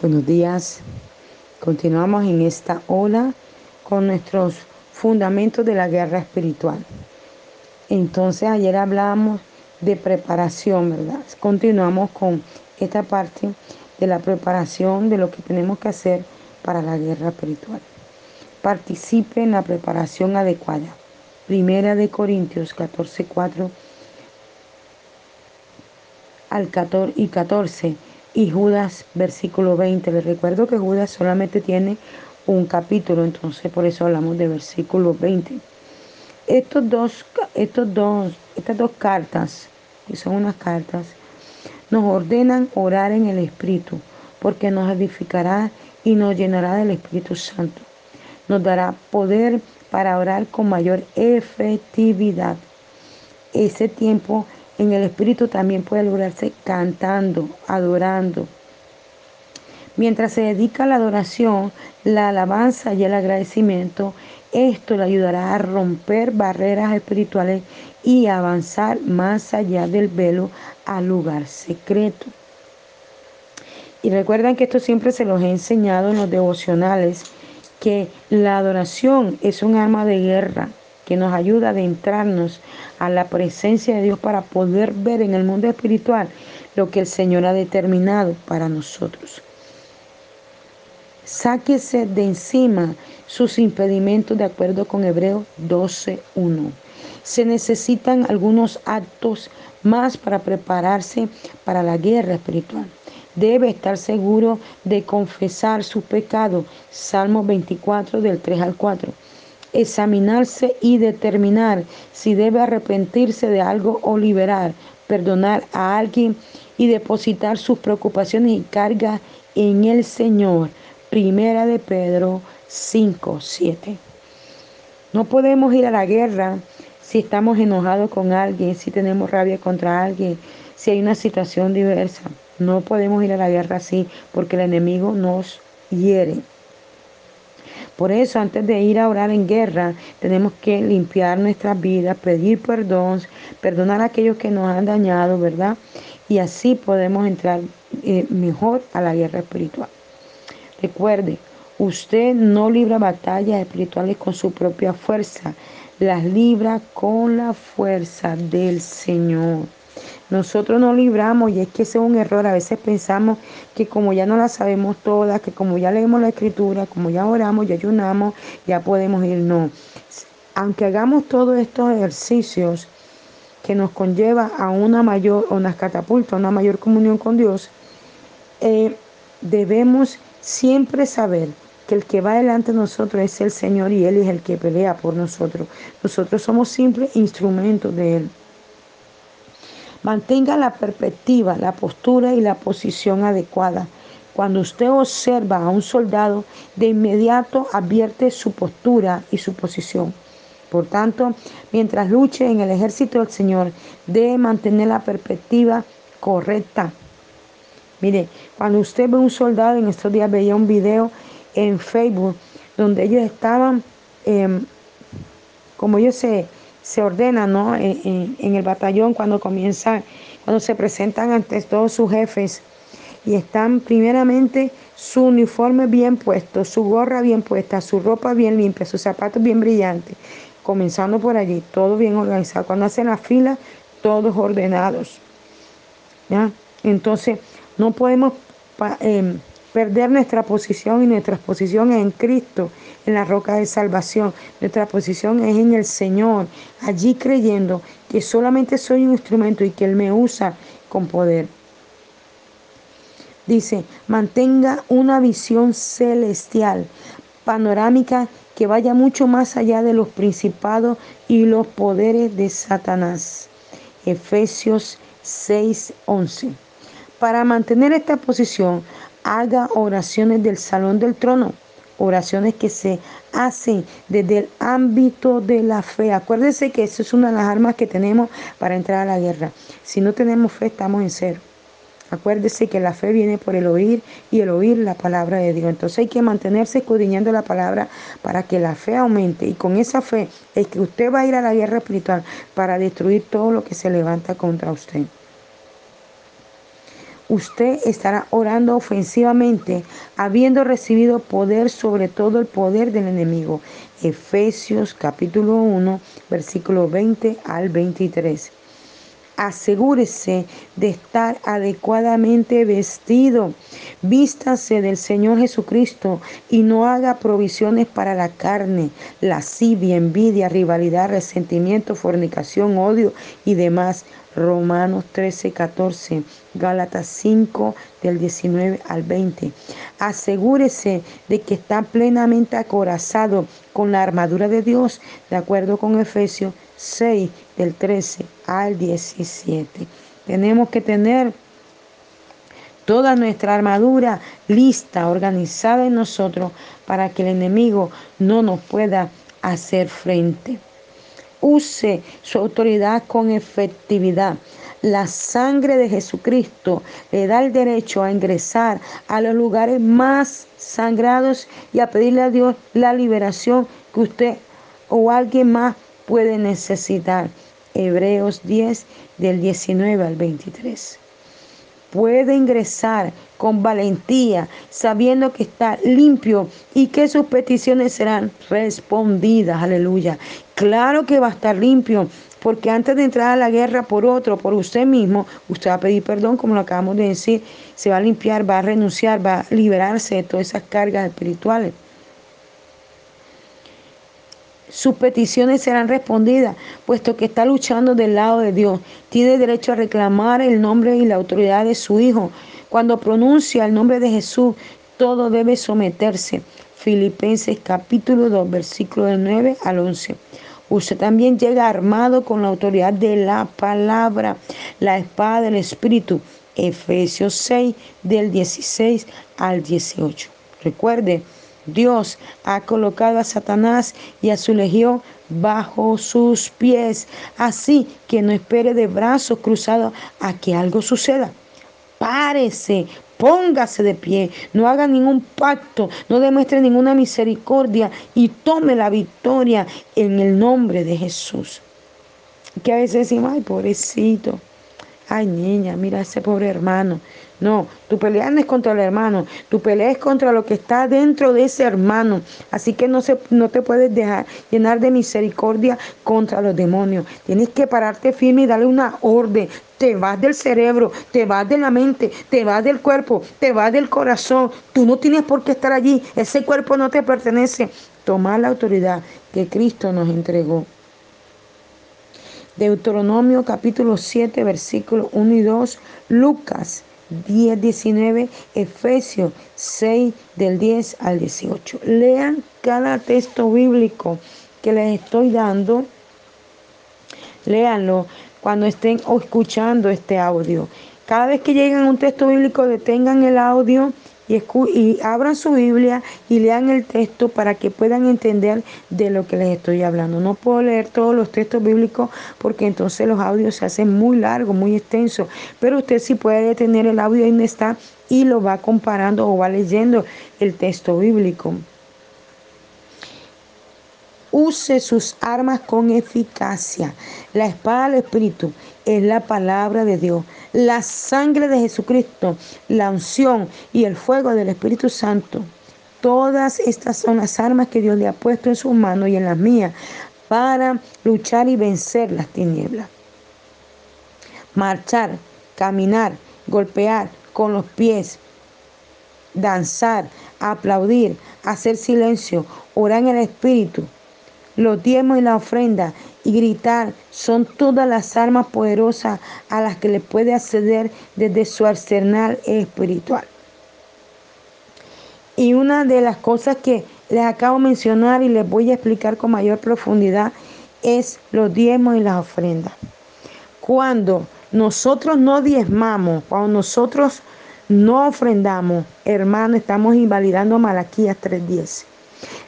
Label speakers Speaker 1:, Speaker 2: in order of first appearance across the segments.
Speaker 1: Buenos días. Continuamos en esta ola con nuestros fundamentos de la guerra espiritual. Entonces ayer hablamos de preparación, ¿verdad? Continuamos con esta parte de la preparación de lo que tenemos que hacer para la guerra espiritual. Participe en la preparación adecuada. Primera de Corintios 14, 4 al 14 y 14 y Judas versículo 20. Les recuerdo que Judas solamente tiene un capítulo, entonces por eso hablamos de versículo 20. Estos dos, estos dos, estas dos cartas, que son unas cartas, nos ordenan orar en el Espíritu, porque nos edificará y nos llenará del Espíritu Santo. Nos dará poder para orar con mayor efectividad. Ese tiempo en el Espíritu también puede lograrse cantando, adorando. Mientras se dedica a la adoración, la alabanza y el agradecimiento, esto le ayudará a romper barreras espirituales y avanzar más allá del velo al lugar secreto. Y recuerdan que esto siempre se los he enseñado en los devocionales, que la adoración es un arma de guerra que nos ayuda a adentrarnos a la presencia de Dios para poder ver en el mundo espiritual lo que el Señor ha determinado para nosotros. Sáquese de encima sus impedimentos de acuerdo con Hebreos 12.1. Se necesitan algunos actos más para prepararse para la guerra espiritual. Debe estar seguro de confesar su pecado. Salmo 24 del 3 al 4 examinarse y determinar si debe arrepentirse de algo o liberar, perdonar a alguien y depositar sus preocupaciones y cargas en el Señor. Primera de Pedro 5, 7. No podemos ir a la guerra si estamos enojados con alguien, si tenemos rabia contra alguien, si hay una situación diversa. No podemos ir a la guerra así porque el enemigo nos hiere. Por eso, antes de ir a orar en guerra, tenemos que limpiar nuestras vidas, pedir perdón, perdonar a aquellos que nos han dañado, ¿verdad? Y así podemos entrar eh, mejor a la guerra espiritual. Recuerde, usted no libra batallas espirituales con su propia fuerza, las libra con la fuerza del Señor. Nosotros no libramos y es que ese es un error. A veces pensamos que como ya no la sabemos todas, que como ya leemos la escritura, como ya oramos, ya ayunamos, ya podemos ir. No. Aunque hagamos todos estos ejercicios que nos conlleva a una mayor, o nos catapulta a una mayor comunión con Dios, eh, debemos siempre saber que el que va delante de nosotros es el Señor y Él es el que pelea por nosotros. Nosotros somos simples instrumentos de Él. Mantenga la perspectiva, la postura y la posición adecuada. Cuando usted observa a un soldado, de inmediato advierte su postura y su posición. Por tanto, mientras luche en el ejército del Señor, debe mantener la perspectiva correcta. Mire, cuando usted ve un soldado, en estos días veía un video en Facebook donde ellos estaban, em, como ellos se se ordena ¿no? en, el batallón cuando comienzan, cuando se presentan ante todos sus jefes y están primeramente su uniforme bien puesto, su gorra bien puesta, su ropa bien limpia, sus zapatos bien brillantes, comenzando por allí, todo bien organizado. Cuando hacen la fila, todos ordenados. Entonces, no podemos em, perder nuestra posición y nuestra posición en Cristo, en la roca de salvación. Nuestra posición es en el Señor, allí creyendo que solamente soy un instrumento y que Él me usa con poder. Dice, mantenga una visión celestial, panorámica, que vaya mucho más allá de los principados y los poderes de Satanás. Efesios 6:11. Para mantener esta posición, haga oraciones del salón del trono, oraciones que se hacen desde el ámbito de la fe. Acuérdense que eso es una de las armas que tenemos para entrar a la guerra. Si no tenemos fe, estamos en cero. Acuérdese que la fe viene por el oír y el oír la palabra de Dios. Entonces hay que mantenerse escudriñando la palabra para que la fe aumente. Y con esa fe es que usted va a ir a la guerra espiritual para destruir todo lo que se levanta contra usted. Usted estará orando ofensivamente, habiendo recibido poder sobre todo el poder del enemigo. Efesios capítulo 1, versículo 20 al 23 asegúrese de estar adecuadamente vestido. Vístase del Señor Jesucristo y no haga provisiones para la carne, lascivia, envidia, rivalidad, resentimiento, fornicación, odio y demás. Romanos 13, 14, Gálatas 5 del 19 al 20. Asegúrese de que está plenamente acorazado con la armadura de Dios, de acuerdo con Efesios 6 del 13 al 17. Tenemos que tener toda nuestra armadura lista, organizada en nosotros para que el enemigo no nos pueda hacer frente. Use su autoridad con efectividad. La sangre de Jesucristo le da el derecho a ingresar a los lugares más sangrados y a pedirle a Dios la liberación que usted o alguien más puede necesitar. Hebreos 10 del 19 al 23. Puede ingresar con valentía, sabiendo que está limpio y que sus peticiones serán respondidas. Aleluya. Claro que va a estar limpio, porque antes de entrar a la guerra por otro, por usted mismo, usted va a pedir perdón, como lo acabamos de decir, se va a limpiar, va a renunciar, va a liberarse de todas esas cargas espirituales sus peticiones serán respondidas, puesto que está luchando del lado de Dios. Tiene derecho a reclamar el nombre y la autoridad de su Hijo. Cuando pronuncia el nombre de Jesús, todo debe someterse. Filipenses capítulo 2, versículo del 9 al 11. Usted también llega armado con la autoridad de la palabra, la espada del Espíritu. Efesios 6 del 16 al 18. Recuerde, Dios ha colocado a Satanás y a su legión bajo sus pies. Así que no espere de brazos cruzados a que algo suceda. Párese, póngase de pie, no haga ningún pacto, no demuestre ninguna misericordia y tome la victoria en el nombre de Jesús. Que a veces decimos, ay, pobrecito, ay, niña, mira ese pobre hermano. No, tu pelea no es contra el hermano, tu pelea es contra lo que está dentro de ese hermano. Así que no, se, no te puedes dejar llenar de misericordia contra los demonios. Tienes que pararte firme y darle una orden. Te vas del cerebro, te vas de la mente, te vas del cuerpo, te vas del corazón. Tú no tienes por qué estar allí. Ese cuerpo no te pertenece. Toma la autoridad que Cristo nos entregó. Deuteronomio capítulo 7, versículos 1 y 2. Lucas 10, 19, Efesios 6 del 10 al 18. Lean cada texto bíblico que les estoy dando. Léanlo cuando estén escuchando este audio. Cada vez que lleguen a un texto bíblico, detengan el audio y, abran su Biblia y lean el texto para que puedan entender de lo que les estoy hablando. No puedo leer todos los textos bíblicos porque entonces los audios se hacen muy largos, muy extensos, pero usted sí puede detener el audio donde está y lo va comparando o va leyendo el texto bíblico. Use sus armas con eficacia. La espada del Espíritu es la palabra de Dios. La sangre de Jesucristo, la unción y el fuego del Espíritu Santo. Todas estas son las armas que Dios le ha puesto en sus manos y en las mías para luchar y vencer las tinieblas. Marchar, caminar, golpear con los pies, danzar, aplaudir, hacer silencio, orar en el Espíritu, los diezmos y la ofrenda y gritar son todas las armas poderosas a las que le puede acceder desde su arsenal espiritual. Y una de las cosas que les acabo de mencionar y les voy a explicar con mayor profundidad es los diezmos y las ofrendas. Cuando nosotros no diezmamos, cuando nosotros no ofrendamos, hermano, estamos invalidando Malaquías 3.10.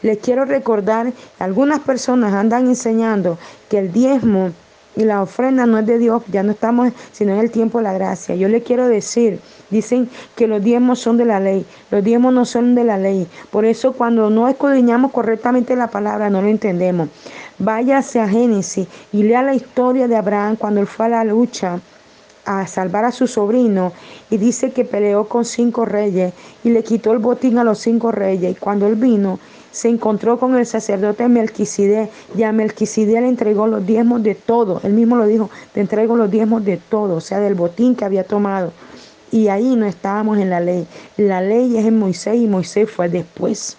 Speaker 1: Les quiero recordar, algunas personas andan enseñando que el diezmo y la ofrenda no es de Dios, ya no estamos, sino en el tiempo de la gracia. Yo le quiero decir, dicen que los diezmos son de la ley, los diezmos no son de la ley. Por eso cuando no escudriñamos correctamente la palabra, no lo entendemos. Váyase a Génesis y lea la historia de Abraham cuando él fue a la lucha a salvar a su sobrino y dice que peleó con cinco reyes y le quitó el botín a los cinco reyes. Y cuando él vino, se encontró con el sacerdote Melquisede y a Melquisede le entregó los diezmos de todo. Él mismo lo dijo, te entrego los diezmos de todo, o sea, del botín que había tomado. Y ahí no estábamos en la ley. La ley es en Moisés y Moisés fue después.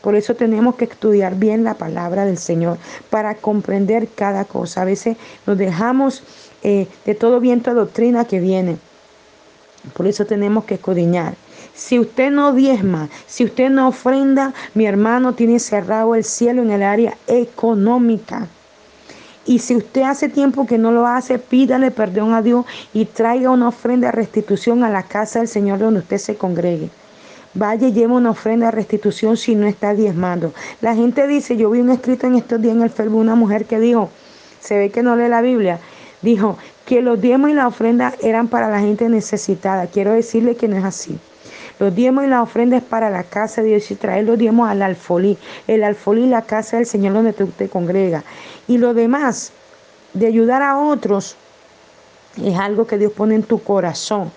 Speaker 1: Por eso tenemos que estudiar bien la palabra del Señor para comprender cada cosa. A veces nos dejamos eh, de todo viento de doctrina que viene. Por eso tenemos que escudriñar. Si usted no diezma, si usted no ofrenda, mi hermano tiene cerrado el cielo en el área económica. Y si usted hace tiempo que no lo hace, pídale perdón a Dios y traiga una ofrenda de restitución a la casa del Señor donde usted se congregue. Vaya y lleve una ofrenda de restitución si no está diezmando. La gente dice, yo vi un escrito en estos días en el Facebook, una mujer que dijo, se ve que no lee la Biblia, dijo que los diezmos y la ofrenda eran para la gente necesitada. Quiero decirle que no es así. Los diezmos y la ofrenda es para la casa de Dios y traer los diezmos al alfolí. El alfolí, la casa del Señor donde tú te congregas. Y lo demás, de ayudar a otros, es algo que Dios pone en tu corazón.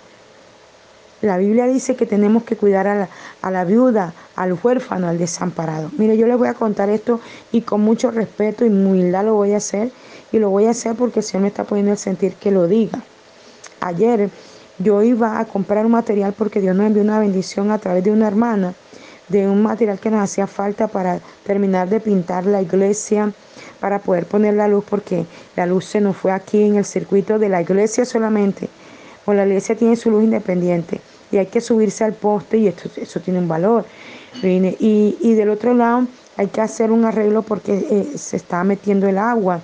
Speaker 1: La Biblia dice que tenemos que cuidar a la, a la, viuda, al huérfano, al desamparado. Mire, yo les voy a contar esto y con mucho respeto y humildad lo voy a hacer. Y lo voy a hacer porque el Señor me está poniendo el sentir que lo diga. Ayer yo iba a comprar un material porque Dios nos envió una bendición a través de una hermana, de un material que nos hacía falta para terminar de pintar la iglesia, para poder poner la luz, porque la luz se nos fue aquí en el circuito de la iglesia solamente. O la iglesia tiene su luz independiente y hay que subirse al poste y esto, eso tiene un valor. Y, y del otro lado hay que hacer un arreglo porque eh, se está metiendo el agua.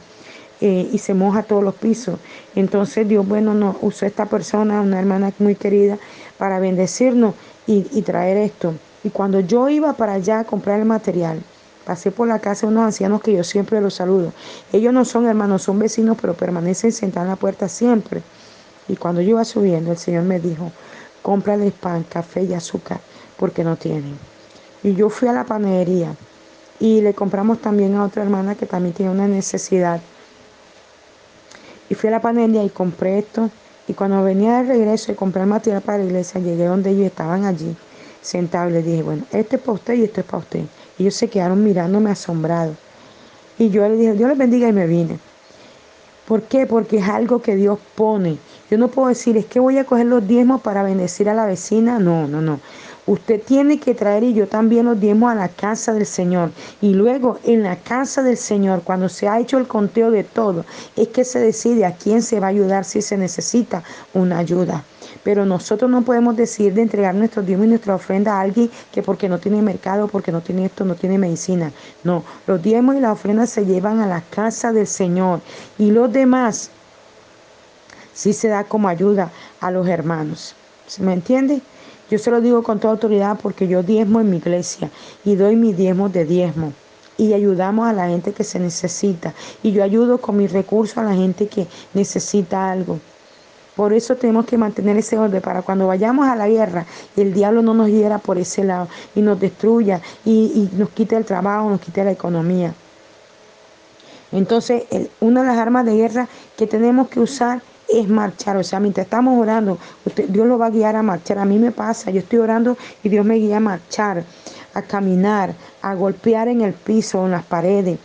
Speaker 1: Eh, y se moja todos los pisos. Entonces Dios, bueno, nos usó esta persona, una hermana muy querida, para bendecirnos y, traer esto. Y cuando yo iba para allá a comprar el material, pasé por la casa de unos ancianos que yo siempre los saludo. Ellos no son hermanos, son vecinos, pero permanecen sentados en la puerta siempre. Y cuando yo iba subiendo, el Señor me dijo, cómprales pan, café y azúcar, porque no tienen. Y yo fui a la panadería y le compramos también a otra hermana que también tiene una necesidad. Y fui a la panadería y compré esto. Y cuando venía de regreso y compré el material para la iglesia, llegué donde ellos estaban allí, sentados. Y les dije, bueno, este es para usted y esto es para usted. Y ellos se quedaron mirándome asombrados. Y yo les dije, Dios les bendiga y me vine. ¿Por qué? Porque es algo que Dios pone. Yo no puedo decir, es que voy a coger los diezmos para bendecir a la vecina. No, no, no. Usted tiene que traer y yo también los diezmos a la casa del Señor. Y luego en la casa del Señor, cuando se ha hecho el conteo de todo, es que se decide a quién se va a ayudar si se necesita una ayuda. Pero nosotros no podemos decidir de entregar nuestros diezmos y nuestra ofrenda a alguien que porque no tiene mercado, porque no tiene esto, no tiene medicina. No, los diezmos y las ofrendas se llevan a la casa del Señor. Y los demás sí se da como ayuda a los hermanos. ¿Se me entiende? Yo se lo digo con toda autoridad porque yo diezmo en mi iglesia y doy mi diezmo de diezmo y ayudamos a la gente que se necesita y yo ayudo con mis recursos a la gente que necesita algo. Por eso tenemos que mantener ese orden para cuando vayamos a la guerra el diablo no nos hiera por ese lado y nos destruya y, nos quite el trabajo, nos quite la economía. Entonces, una de las armas de guerra que tenemos que usar es marchar. O sea, mientras estamos orando, Dios lo va a guiar a marchar. A mí me pasa, yo estoy orando y Dios me guía a marchar, a caminar, a golpear en el piso, en las paredes.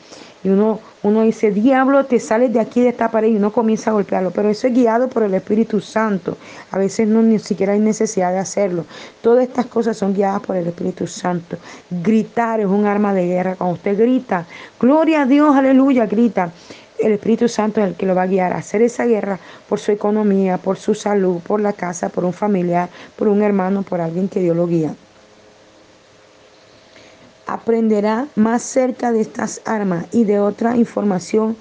Speaker 1: Y uno, uno dice, diablo, te sales de aquí de esta pared y uno comienza a golpearlo. Pero eso es guiado por el Espíritu Santo. A veces no ni siquiera hay necesidad de hacerlo. Todas estas cosas son guiadas por el Espíritu Santo. Gritar es un arma de guerra. Cuando usted grita, gloria a Dios, aleluya, grita el Espíritu Santo es el que lo va a guiar a hacer esa guerra por su economía, por su salud, por la casa, por un familiar, por un hermano, por alguien que Dios lo guía. Aprenderá más cerca de estas armas y de otra información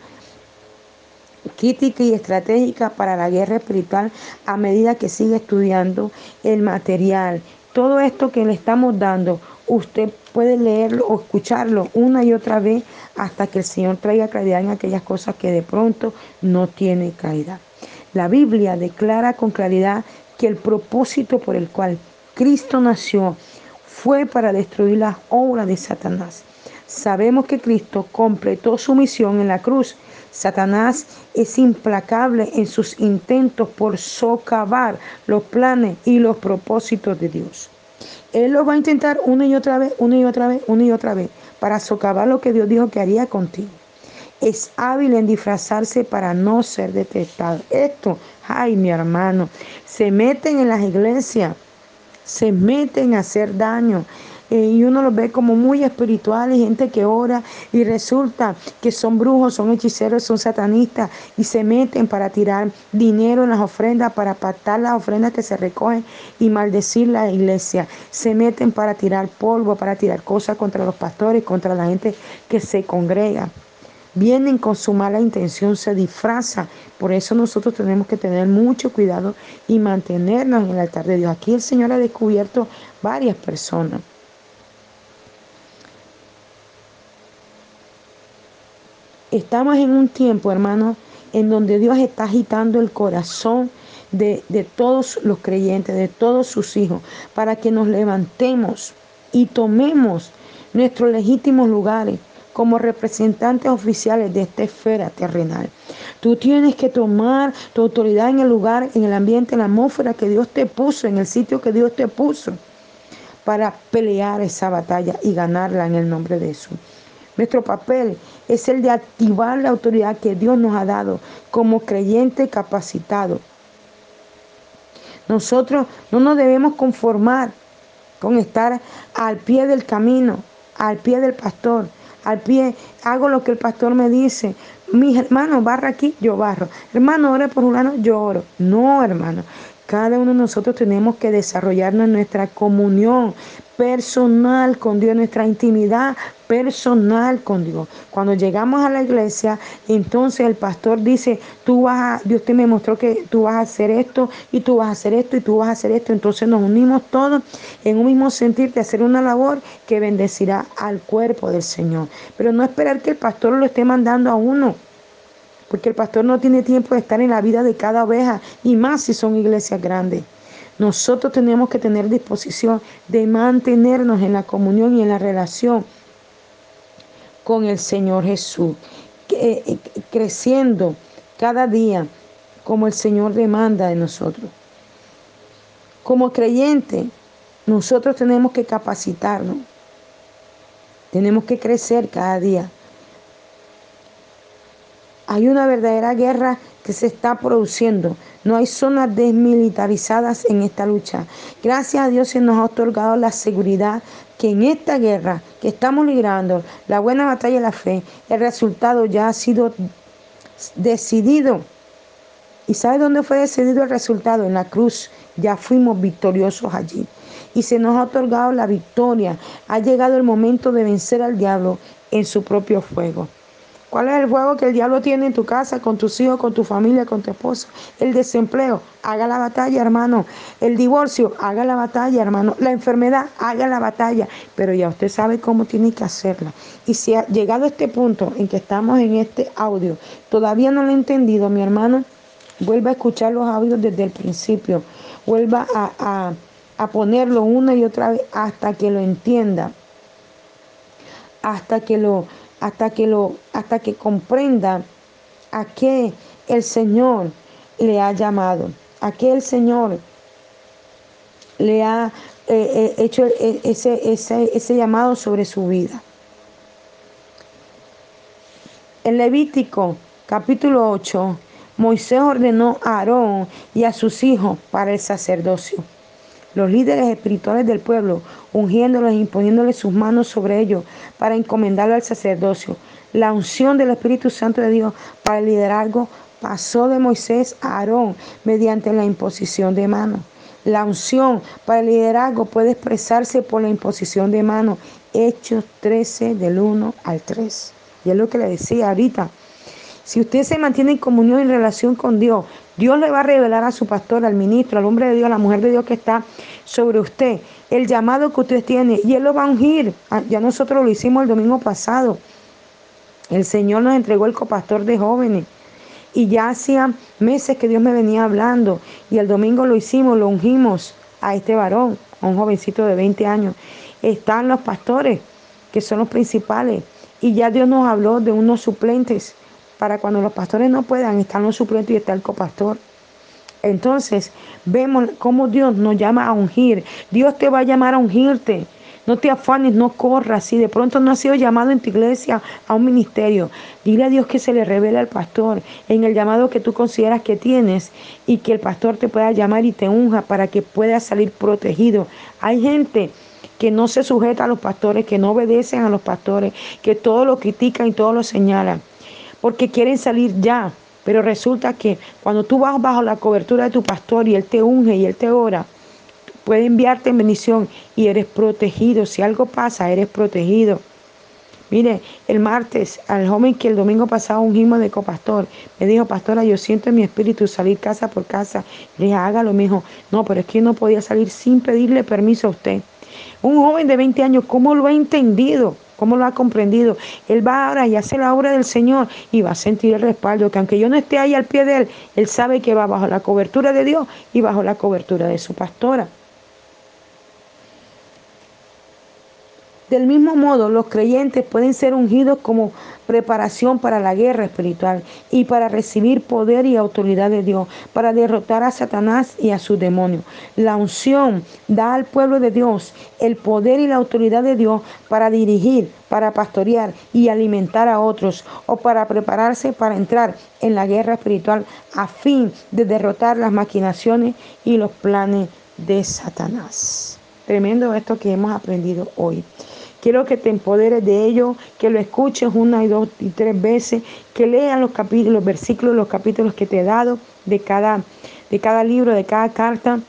Speaker 1: crítica y estratégica para la guerra espiritual a medida que sigue estudiando el material. Todo esto que le estamos dando usted puede leerlo o escucharlo una y otra vez hasta que el Señor traiga claridad en aquellas cosas que de pronto no tiene claridad. La Biblia declara con claridad que el propósito por el cual Cristo nació fue para destruir las obras de Satanás. Sabemos que Cristo completó su misión en la cruz. Satanás es implacable en sus intentos por socavar los planes y los propósitos de Dios. Él lo va a intentar una y otra vez, una y otra vez, una y otra vez, para socavar lo que Dios dijo que haría contigo. Es hábil en disfrazarse para no ser detectado. Esto, ay, mi hermano, se meten en las iglesias, se meten a hacer daño, eh, y uno los ve como muy espirituales, gente que ora y resulta que son brujos, son hechiceros, son satanistas y se meten para tirar dinero en las ofrendas, para pactar las ofrendas que se recogen y maldecir la iglesia. Se meten para tirar polvo, para tirar cosas contra los pastores, contra la gente que se congrega vienen con su mala intención, se disfraza. Por eso nosotros tenemos que tener mucho cuidado y mantenernos en el altar de Dios. Aquí el Señor ha descubierto varias personas. Estamos en un tiempo, hermano, en donde Dios está agitando el corazón de, todos los creyentes, de todos sus hijos, para que nos levantemos y tomemos nuestros legítimos lugares como representantes oficiales de esta esfera terrenal. Tú tienes que tomar tu autoridad en el lugar, en el ambiente, en la atmósfera que Dios te puso, en el sitio que Dios te puso, para pelear esa batalla y ganarla en el nombre de Jesús. Nuestro papel es el de activar la autoridad que Dios nos ha dado como creyente capacitado. Nosotros no nos debemos conformar con estar al pie del camino, al pie del pastor, al pie, hago lo que el pastor me dice. Mis hermanos, barra aquí, yo barro. Hermano, ore por un lado, yo oro. No, hermano. Cada uno de nosotros tenemos que desarrollarnos en nuestra comunión personal con Dios, nuestra intimidad personal con Dios. Cuando llegamos a la iglesia, entonces el pastor dice, tú vas Dios te me mostró que tú vas a hacer esto y tú vas a hacer esto y tú vas a hacer esto. Entonces nos unimos todos en un mismo sentir de hacer una labor que bendecirá al cuerpo del Señor. Pero no esperar que el pastor lo esté mandando a uno porque el pastor no tiene tiempo de estar en la vida de cada oveja, y más si son iglesias grandes. Nosotros tenemos que tener disposición de mantenernos en la comunión y en la relación con el Señor Jesús, eh, creciendo cada día como el Señor demanda de nosotros. Como creyente, nosotros tenemos que capacitarnos, tenemos que crecer cada día. Hay una verdadera guerra que se está produciendo. No hay zonas desmilitarizadas en esta lucha. Gracias a Dios se nos ha otorgado la seguridad que en esta guerra que estamos librando, la buena batalla de la fe, el resultado ya ha sido decidido. ¿Y sabe dónde fue decidido el resultado? En la cruz. Ya fuimos victoriosos allí. Y se nos ha otorgado la victoria. Ha llegado el momento de vencer al diablo en su propio fuego. ¿Cuál es el juego que el diablo tiene en tu casa, con tus hijos, con tu familia, con tu esposo? El desempleo, haga la batalla, hermano. El divorcio, haga la batalla, hermano. La enfermedad, haga la batalla. Pero ya usted sabe cómo tiene que hacerla. Y si ha llegado a este punto en que estamos en este audio, todavía no lo he entendido, mi hermano, vuelva a escuchar los audios desde el principio. Vuelva a, a ponerlo una y otra vez hasta que lo entienda. Hasta que lo hasta que, lo, hasta que comprenda a qué el Señor le ha llamado, a qué el Señor le ha eh, eh, hecho e, ese, ese, ese llamado sobre su vida. En Levítico capítulo 8, Moisés ordenó a Aarón y a sus hijos para el sacerdocio los líderes espirituales del pueblo, ungiéndolos e imponiéndoles sus manos sobre ellos para encomendarlo al sacerdocio. La unción del Espíritu Santo de Dios para el liderazgo pasó de Moisés a Aarón mediante la imposición de manos. La unción para el liderazgo puede expresarse por la imposición de manos. Hechos 13 del 1 al 3. Y es lo que le decía ahorita. Si usted se mantiene en comunión y en relación con Dios, Dios le va a revelar a su pastor, al ministro, al hombre de Dios, a la mujer de Dios que está sobre usted, el llamado que usted tiene, y Él lo va a ungir. Ah, ya nosotros lo hicimos el domingo pasado. El Señor nos entregó el copastor de jóvenes. Y ya hacía meses que Dios me venía hablando. Y el domingo lo hicimos, lo ungimos a este varón, a un jovencito de 20 años. Están los pastores, que son los principales. Y ya Dios nos habló de unos suplentes Para cuando los pastores no puedan, están los suplentes y está el copastor. Entonces, vemos cómo Dios nos llama a ungir. Dios te va a llamar a ungirte. No te afanes, no corras. Si de pronto no has sido llamado en tu iglesia a un ministerio, dile a Dios que se le revele al pastor en el llamado que tú consideras que tienes y que el pastor te pueda llamar y te unja para que puedas salir protegido. Hay gente que no se sujeta a los pastores, que no obedecen a los pastores, que todo lo critican y todo lo señalan, porque quieren salir ya. Pero resulta que cuando tú vas bajo la cobertura de tu pastor y él te unge y él te ora, puede enviarte en bendición y eres protegido. Si algo pasa, eres protegido. Mire, el martes, al joven que el domingo pasado ungimos de copastor, me dijo, pastora, yo siento en mi espíritu salir casa por casa. Le dije, hágalo, me no, pero es que no podía salir sin pedirle permiso a usted. Un joven de 20 años, ¿cómo lo ha entendido? ¿Cómo lo ha comprendido? Él va ahora y hace la obra del Señor y va a sentir el respaldo, que aunque yo no esté ahí al pie de él, él sabe que va bajo la cobertura de Dios y bajo la cobertura de su pastora. Del mismo modo, los creyentes pueden ser ungidos como preparación para la guerra espiritual y para recibir poder y autoridad de Dios, para derrotar a Satanás y a sus demonios. La unción da al pueblo de Dios el poder y la autoridad de Dios para dirigir, para pastorear y alimentar a otros o para prepararse para entrar en la guerra espiritual a fin de derrotar las maquinaciones y los planes de Satanás. Tremendo esto que hemos aprendido hoy. Quiero que te empoderes de ello, que lo escuches una y dos y tres veces, que leas los capítulos, los versículos, los capítulos que te he dado de cada, de cada libro, de cada carta,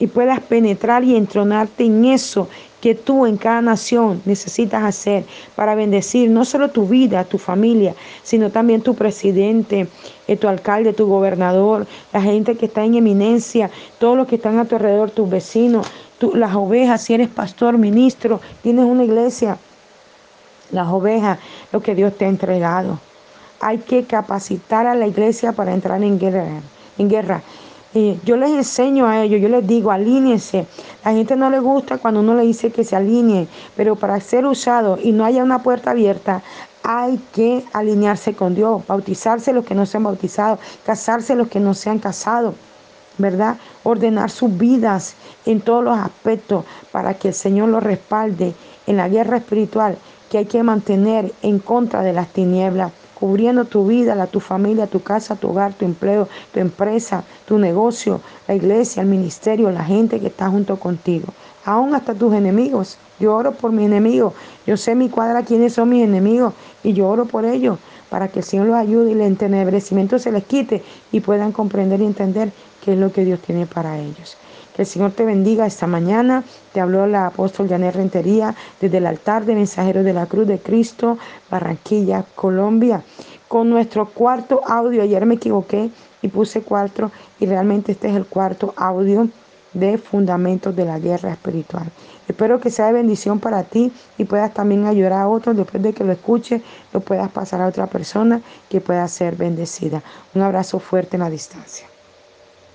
Speaker 1: y puedas penetrar y entronarte en eso que tú en cada nación necesitas hacer para bendecir no solo tu vida, tu familia, sino también tu presidente, eh, tu alcalde, tu gobernador, la gente que está en eminencia, todos los que están a tu alrededor, tus vecinos, las ovejas, si eres pastor, ministro, tienes una iglesia, las ovejas, lo que Dios te ha entregado. Hay que capacitar a la iglesia para entrar en guerra. En guerra. yo les enseño a ellos, yo les digo, alíñense. La gente no le gusta cuando uno le dice que se alinee, pero para ser usado y no haya una puerta abierta, hay que alinearse con Dios, bautizarse los que no se han bautizado, casarse los que no se han casado. ¿Verdad? Ordenar sus vidas en todos los aspectos para que el Señor los respalde en la guerra espiritual que hay que mantener en contra de las tinieblas, cubriendo tu vida, la, tu familia, tu casa, tu hogar, tu empleo, tu empresa, tu negocio, la iglesia, el ministerio, la gente que está junto contigo, aún hasta tus enemigos. Yo oro por mis enemigos, yo sé mi cuadra quiénes son mis enemigos y yo oro por ellos para que el Señor los ayude y el entenebrecimiento se les quite y puedan comprender y entender qué es lo que Dios tiene para ellos. Que el Señor te bendiga esta mañana. Te habló la apóstol Janet Rentería desde el altar de mensajeros de la Cruz de Cristo, Barranquilla, Colombia, con nuestro cuarto audio. Ayer me equivoqué y puse cuatro y realmente este es el cuarto audio de fundamentos de la guerra espiritual. Espero que sea de bendición para ti y puedas también ayudar a otros después de que lo escuches, lo puedas pasar a otra persona que pueda ser bendecida. Un abrazo fuerte en la distancia.